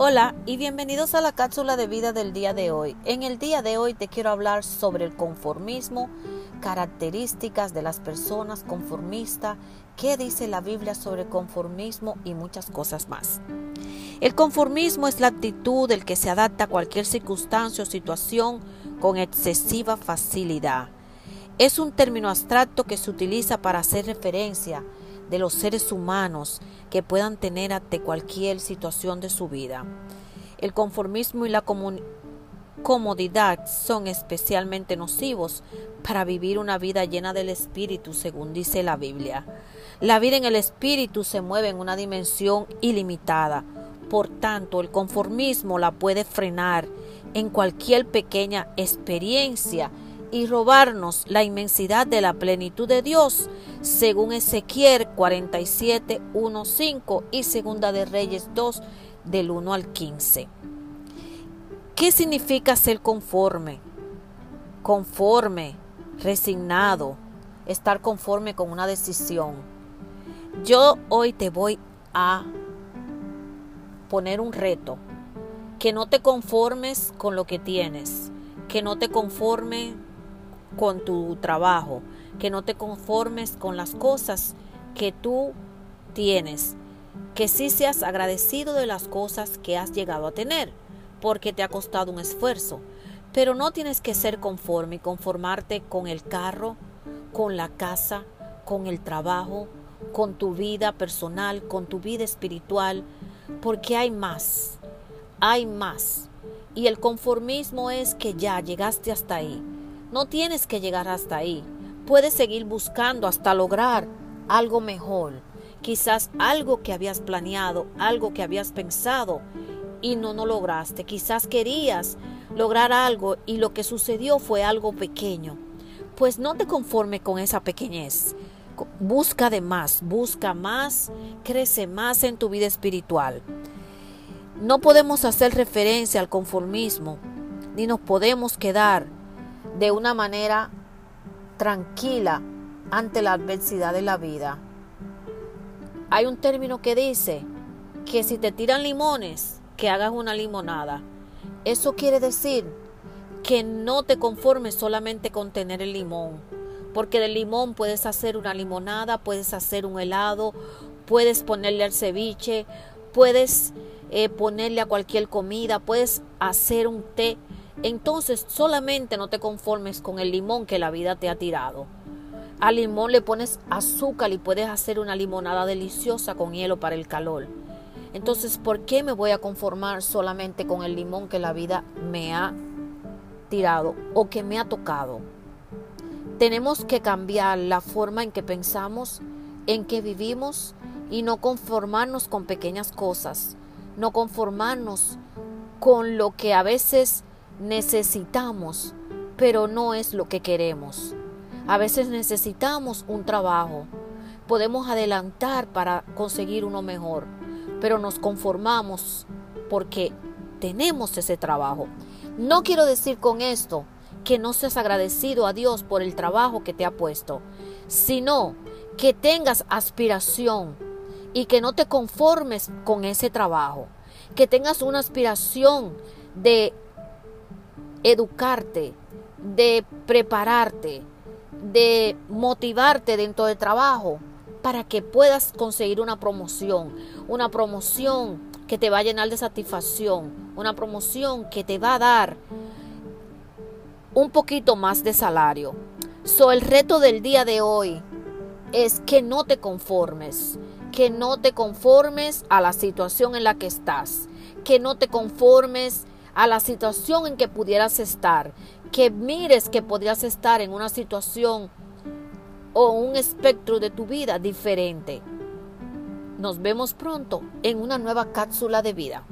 Hola y bienvenidos a la cápsula de vida del día de hoy. En el día de hoy te quiero hablar sobre el conformismo, características de las personas conformistas, qué dice la Biblia sobre conformismo y muchas cosas más. El conformismo es la actitud del que se adapta a cualquier circunstancia o situación con excesiva facilidad. Es un término abstracto que se utiliza para hacer referencia de los seres humanos que puedan tener ante cualquier situación de su vida. El conformismo y la comodidad son especialmente nocivos para vivir una vida llena del Espíritu, según dice la Biblia. La vida en el Espíritu se mueve en una dimensión ilimitada. Por tanto, el conformismo la puede frenar en cualquier pequeña experiencia y robarnos la inmensidad de la plenitud de Dios, según Ezequiel 47, 1, 5 y Segunda de Reyes 2, del 1 al 15. ¿Qué significa ser conforme? Conforme, resignado, estar conforme con una decisión. Yo hoy te voy a poner un reto, que no te conformes con lo que tienes, que no te conformes con tu trabajo, que no te conformes con las cosas que tú tienes, que sí seas agradecido de las cosas que has llegado a tener, porque te ha costado un esfuerzo. Pero no tienes que ser conforme y conformarte con el carro, con la casa, con el trabajo, con tu vida personal, con tu vida espiritual, porque hay más, hay más. Y el conformismo es que ya llegaste hasta ahí no tienes que llegar hasta ahí. Puedes seguir buscando hasta lograr algo mejor. Quizás algo que habías planeado, algo que habías pensado y no lo lograste. Quizás querías lograr algo y lo que sucedió fue algo pequeño. Pues no te conformes con esa pequeñez. Busca de más, busca más, crece más en tu vida espiritual. No podemos hacer referencia al conformismo, ni nos podemos quedar de una manera tranquila ante la adversidad de la vida. Hay un término que dice que si te tiran limones, que hagas una limonada. Eso quiere decir que no te conformes solamente con tener el limón, porque del limón puedes hacer una limonada, puedes hacer un helado, puedes ponerle al ceviche, puedes eh, ponerle a cualquier comida, puedes hacer un té entonces solamente no te conformes con el limón que la vida te ha tirado. Al limón le pones azúcar y puedes hacer una limonada deliciosa con hielo para el calor. Entonces, ¿por qué me voy a conformar solamente con el limón que la vida me ha tirado o que me ha tocado? Tenemos que cambiar la forma en que pensamos, en que vivimos y no conformarnos con pequeñas cosas, no conformarnos con lo que a veces necesitamos, pero no es lo que queremos. A veces necesitamos un trabajo. Podemos adelantar para conseguir uno mejor, pero nos conformamos porque tenemos ese trabajo. No quiero decir con esto que no seas agradecido a Dios por el trabajo que te ha puesto, sino que tengas aspiración y que no te conformes con ese trabajo, que tengas una aspiración de educarte, de prepararte, de motivarte dentro del trabajo para que puedas conseguir una promoción, una promoción que te va a llenar de satisfacción, una promoción que te va a dar un poquito más de salario. So, el reto del día de hoy es que no te conformes, que no te conformes a la situación en la que estás, que no te conformes a la situación en que pudieras estar, que mires que podrías estar en una situación o un espectro de tu vida diferente. Nos vemos pronto en una nueva cápsula de vida.